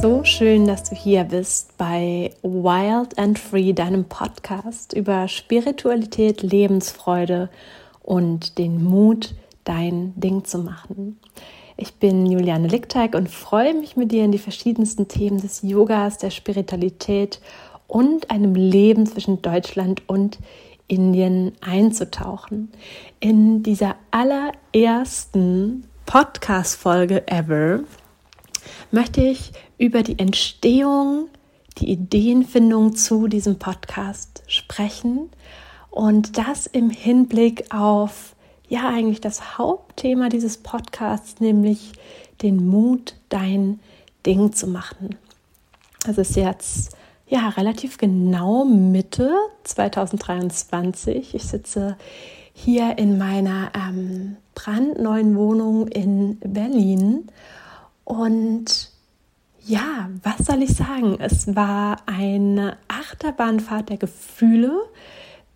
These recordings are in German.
So schön, dass du hier bist bei Wild and Free, deinem Podcast über Spiritualität, Lebensfreude und den Mut, dein Ding zu machen. Ich bin Juliane Lickteig und freue mich mit dir in die verschiedensten Themen des Yogas, der Spiritualität und einem Leben zwischen Deutschland und Indien einzutauchen. In dieser allerersten Podcast-Folge ever möchte ich über die Entstehung, die Ideenfindung zu diesem Podcast sprechen und das im Hinblick auf ja eigentlich das Hauptthema dieses Podcasts, nämlich den Mut, dein Ding zu machen. Es ist jetzt ja relativ genau Mitte 2023. Ich sitze hier in meiner ähm, brandneuen Wohnung in Berlin und ja, was soll ich sagen? Es war eine Achterbahnfahrt der Gefühle,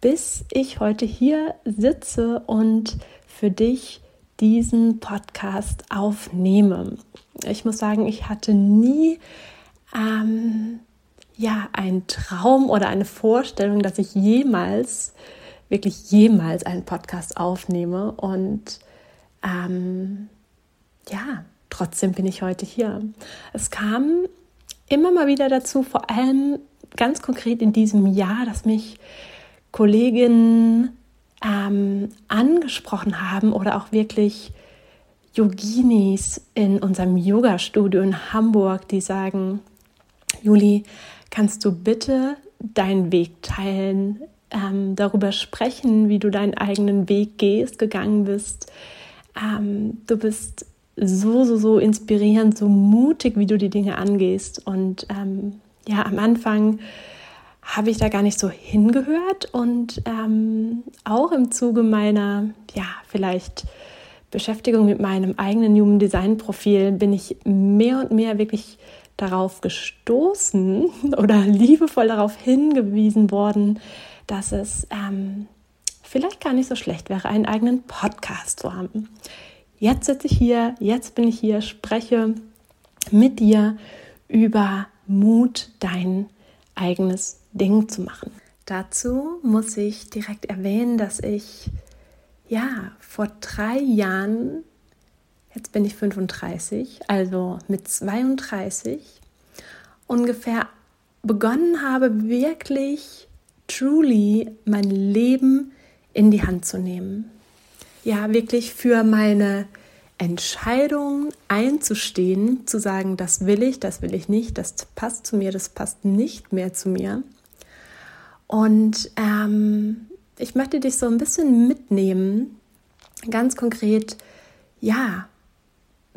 bis ich heute hier sitze und für dich diesen Podcast aufnehme. Ich muss sagen, ich hatte nie ähm, ja einen Traum oder eine Vorstellung, dass ich jemals, wirklich jemals einen Podcast aufnehme. Und ähm, ja, trotzdem bin ich heute hier. Es kam immer mal wieder dazu, vor allem ganz konkret in diesem Jahr, dass mich Kolleginnen ähm, angesprochen haben oder auch wirklich Yoginis in unserem Yoga-Studio in Hamburg, die sagen, Juli, kannst du bitte deinen Weg teilen, ähm, darüber sprechen, wie du deinen eigenen Weg gehst, gegangen bist. Ähm, du bist so, so, so inspirierend, so mutig, wie du die Dinge angehst. Und ähm, ja, am Anfang habe ich da gar nicht so hingehört und ähm, auch im Zuge meiner, ja, vielleicht Beschäftigung mit meinem eigenen Human Design Profil bin ich mehr und mehr wirklich darauf gestoßen oder liebevoll darauf hingewiesen worden, dass es ähm, vielleicht gar nicht so schlecht wäre, einen eigenen Podcast zu haben. Jetzt sitze ich hier, jetzt bin ich hier, spreche mit dir über Mut, dein eigenes Ding zu machen. Dazu muss ich direkt erwähnen, dass ich ja vor drei Jahren, jetzt bin ich 35, also mit 32 ungefähr begonnen habe, wirklich truly mein Leben in die Hand zu nehmen. Ja, wirklich für meine Entscheidung einzustehen, zu sagen, das will ich, das will ich nicht, das passt zu mir, das passt nicht mehr zu mir. Und ähm, ich möchte dich so ein bisschen mitnehmen, ganz konkret, ja,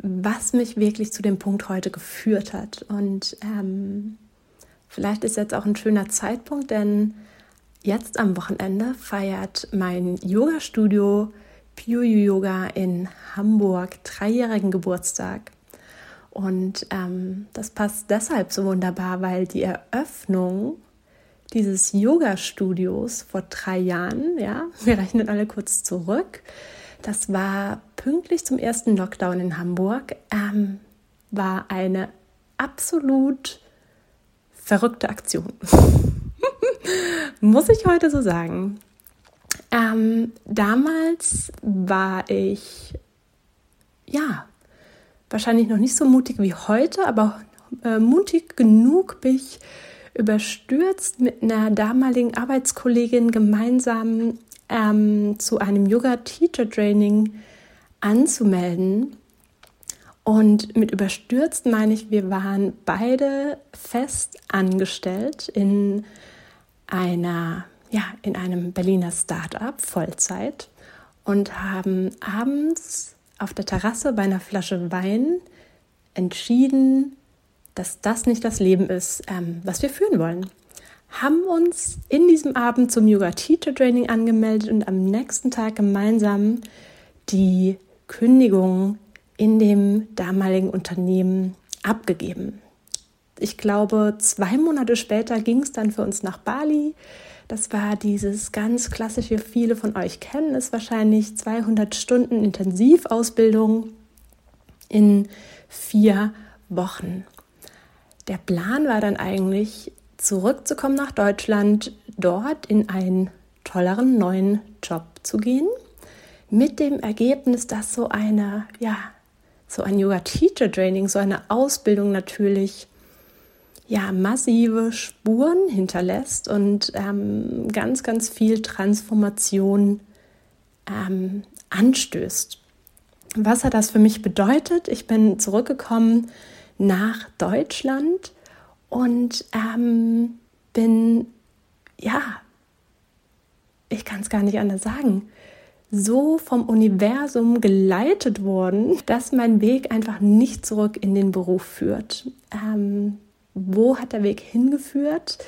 was mich wirklich zu dem Punkt heute geführt hat. Und ähm, vielleicht ist jetzt auch ein schöner Zeitpunkt, denn jetzt am Wochenende feiert mein Yoga-Studio Pure Yoga in Hamburg dreijährigen Geburtstag. Und ähm, das passt deshalb so wunderbar, weil die Eröffnung dieses Yoga-Studios vor drei Jahren, ja, wir rechnen alle kurz zurück, das war pünktlich zum ersten Lockdown in Hamburg, ähm, war eine absolut verrückte Aktion. Muss ich heute so sagen. Ähm, damals war ich, ja, wahrscheinlich noch nicht so mutig wie heute, aber äh, mutig genug, mich überstürzt mit einer damaligen Arbeitskollegin gemeinsam ähm, zu einem Yoga-Teacher-Training anzumelden. Und mit überstürzt meine ich, wir waren beide fest angestellt in einer ja, in einem Berliner Start-up Vollzeit und haben abends auf der Terrasse bei einer Flasche Wein entschieden, dass das nicht das Leben ist, ähm, was wir führen wollen. Haben uns in diesem Abend zum Yoga Teacher Training angemeldet und am nächsten Tag gemeinsam die Kündigung in dem damaligen Unternehmen abgegeben. Ich glaube, zwei Monate später ging es dann für uns nach Bali. Das war dieses ganz klassische, viele von euch kennen es wahrscheinlich, 200 Stunden Intensivausbildung in vier Wochen. der Plan war dann eigentlich, zurückzukommen nach Deutschland, dort in einen tolleren neuen Job zu gehen, mit dem Ergebnis, dass so eine, ja, so ein Yoga Teacher Training, so eine Ausbildung natürlich ja massive Spuren hinterlässt und ähm, ganz, ganz viel Transformation ähm, anstößt. Was hat das für mich bedeutet? Ich bin zurückgekommen nach Deutschland und ähm, bin, ja, ich kann es gar nicht anders sagen, so vom Universum geleitet worden, dass mein Weg einfach nicht zurück in den Beruf führt. Ähm, wo hat der Weg hingeführt?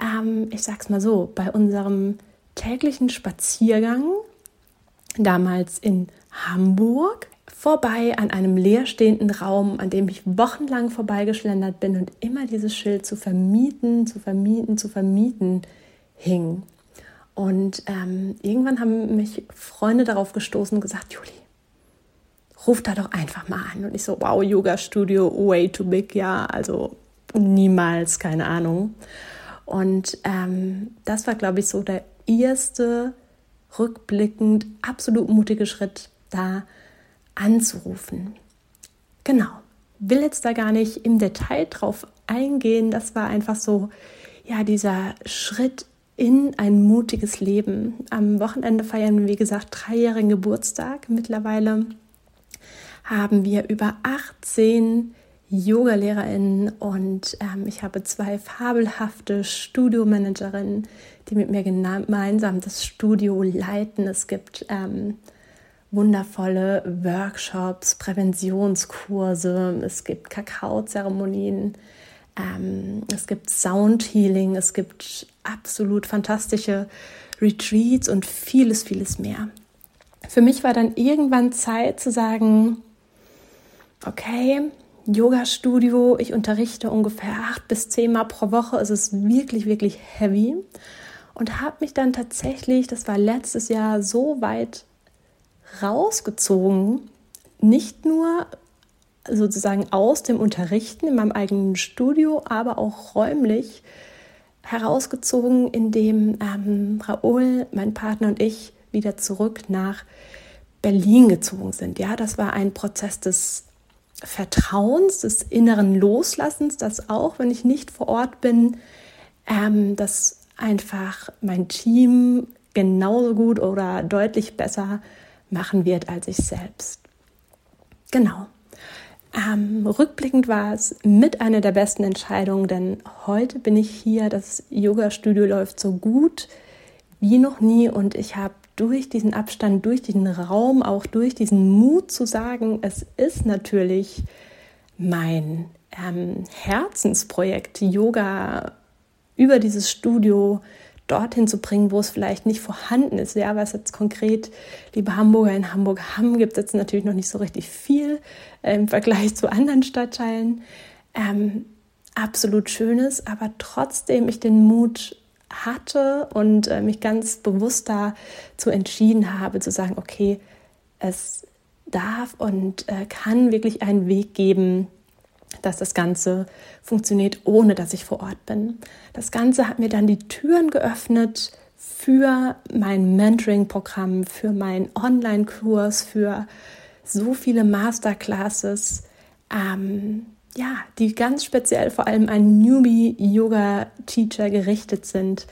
Ähm, ich sag's mal so, bei unserem täglichen Spaziergang, damals in Hamburg, vorbei an einem leerstehenden Raum, an dem ich wochenlang vorbeigeschlendert bin und immer dieses Schild zu vermieten, zu vermieten, zu vermieten hing. Und ähm, irgendwann haben mich Freunde darauf gestoßen und gesagt, Juli, ruf da doch einfach mal an. Und ich so, wow, Yoga Studio, way too big, ja, also niemals, keine Ahnung. Und ähm, das war, glaube ich, so der erste rückblickend absolut mutige Schritt, da anzurufen. Genau. Will jetzt da gar nicht im Detail drauf eingehen. Das war einfach so, ja, dieser Schritt in ein mutiges Leben. Am Wochenende feiern wir, wie gesagt, dreijährigen Geburtstag. Mittlerweile haben wir über 18 Yoga-LehrerInnen und ähm, ich habe zwei fabelhafte Studiomanagerinnen, die mit mir gemeinsam das Studio leiten. Es gibt ähm, wundervolle Workshops, Präventionskurse, es gibt Kakaozeremonien, ähm, es gibt Soundhealing, es gibt absolut fantastische Retreats und vieles, vieles mehr. Für mich war dann irgendwann Zeit zu sagen, okay, Yoga-Studio, ich unterrichte ungefähr acht bis zehn Mal pro Woche, es ist wirklich, wirklich heavy. Und habe mich dann tatsächlich, das war letztes Jahr, so weit rausgezogen, nicht nur sozusagen aus dem Unterrichten in meinem eigenen Studio, aber auch räumlich herausgezogen, indem ähm, Raoul, mein Partner und ich wieder zurück nach Berlin gezogen sind. Ja, das war ein Prozess des Vertrauens, des inneren Loslassens, dass auch wenn ich nicht vor Ort bin, ähm, dass einfach mein Team genauso gut oder deutlich besser machen wird als ich selbst. Genau. Ähm, rückblickend war es mit einer der besten Entscheidungen, denn heute bin ich hier. Das Yoga-Studio läuft so gut wie noch nie und ich habe durch diesen Abstand, durch diesen Raum, auch durch diesen Mut zu sagen, es ist natürlich mein ähm, Herzensprojekt, Yoga über dieses Studio dorthin zu bringen, wo es vielleicht nicht vorhanden ist. Ja, was jetzt konkret, liebe Hamburger in Hamburg haben, gibt es jetzt natürlich noch nicht so richtig viel äh, im Vergleich zu anderen Stadtteilen. Ähm, absolut Schönes, aber trotzdem ich den Mut hatte und äh, mich ganz bewusst dazu entschieden habe, zu sagen, okay, es darf und äh, kann wirklich einen Weg geben, dass das Ganze funktioniert, ohne dass ich vor Ort bin. Das Ganze hat mir dann die Türen geöffnet für mein Mentoring-Programm, für meinen Online-Kurs, für so viele Masterclasses, ähm, ja, die ganz speziell vor allem an Newbie-Yoga-Teacher gerichtet sind,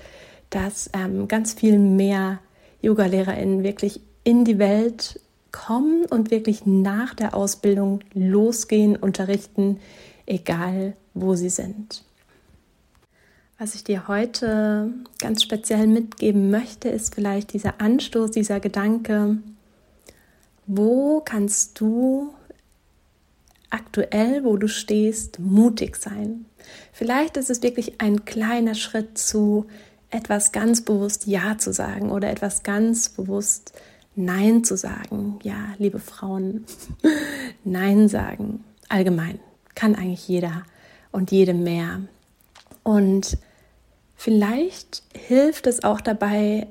dass ähm, ganz viel mehr Yoga-LehrerInnen wirklich in die Welt kommen und wirklich nach der Ausbildung losgehen, unterrichten, egal wo sie sind. Was ich dir heute ganz speziell mitgeben möchte, ist vielleicht dieser Anstoß, dieser Gedanke, wo kannst du aktuell, wo du stehst, mutig sein? Vielleicht ist es wirklich ein kleiner Schritt zu etwas ganz bewusst Ja zu sagen oder etwas ganz bewusst Nein zu sagen. Ja, liebe Frauen, Nein sagen. Allgemein kann eigentlich jeder und jede mehr. Und vielleicht hilft es auch dabei,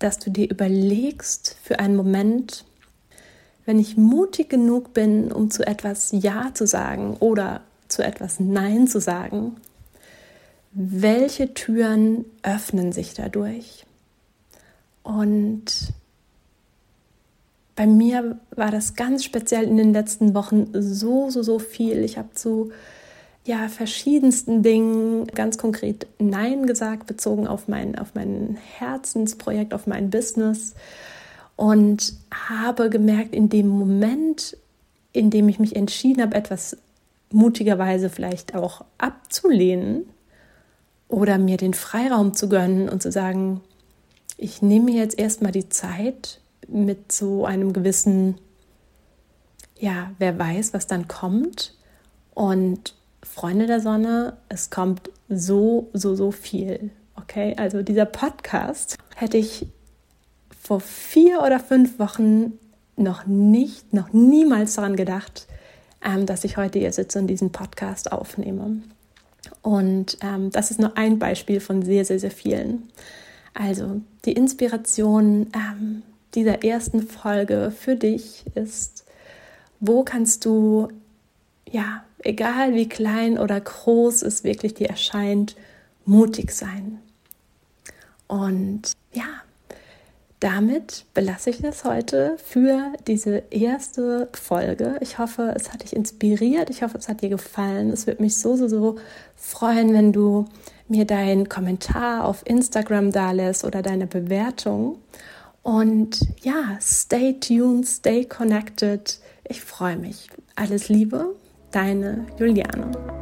dass du dir überlegst für einen Moment, wenn ich mutig genug bin, um zu etwas Ja zu sagen oder zu etwas Nein zu sagen, welche Türen öffnen sich dadurch? Und bei mir war das ganz speziell in den letzten Wochen so, so, so viel. Ich habe zu ja, verschiedensten Dingen ganz konkret Nein gesagt, bezogen auf mein, auf mein Herzensprojekt, auf mein Business. Und habe gemerkt, in dem Moment, in dem ich mich entschieden habe, etwas mutigerweise vielleicht auch abzulehnen oder mir den Freiraum zu gönnen und zu sagen, ich nehme mir jetzt erstmal die Zeit mit so einem gewissen, ja, wer weiß, was dann kommt. Und Freunde der Sonne, es kommt so, so, so viel. Okay, also dieser Podcast hätte ich vor vier oder fünf Wochen noch nicht, noch niemals daran gedacht, ähm, dass ich heute hier sitze und diesen Podcast aufnehme. Und ähm, das ist nur ein Beispiel von sehr, sehr, sehr vielen. Also die Inspiration ähm, dieser ersten Folge für dich ist, wo kannst du, ja, egal wie klein oder groß es wirklich dir erscheint, mutig sein. Und ja, damit belasse ich es heute für diese erste Folge. Ich hoffe, es hat dich inspiriert. Ich hoffe, es hat dir gefallen. Es würde mich so, so, so freuen, wenn du mir deinen Kommentar auf Instagram da lässt oder deine Bewertung. Und ja, stay tuned, stay connected. Ich freue mich. Alles Liebe, deine Juliane.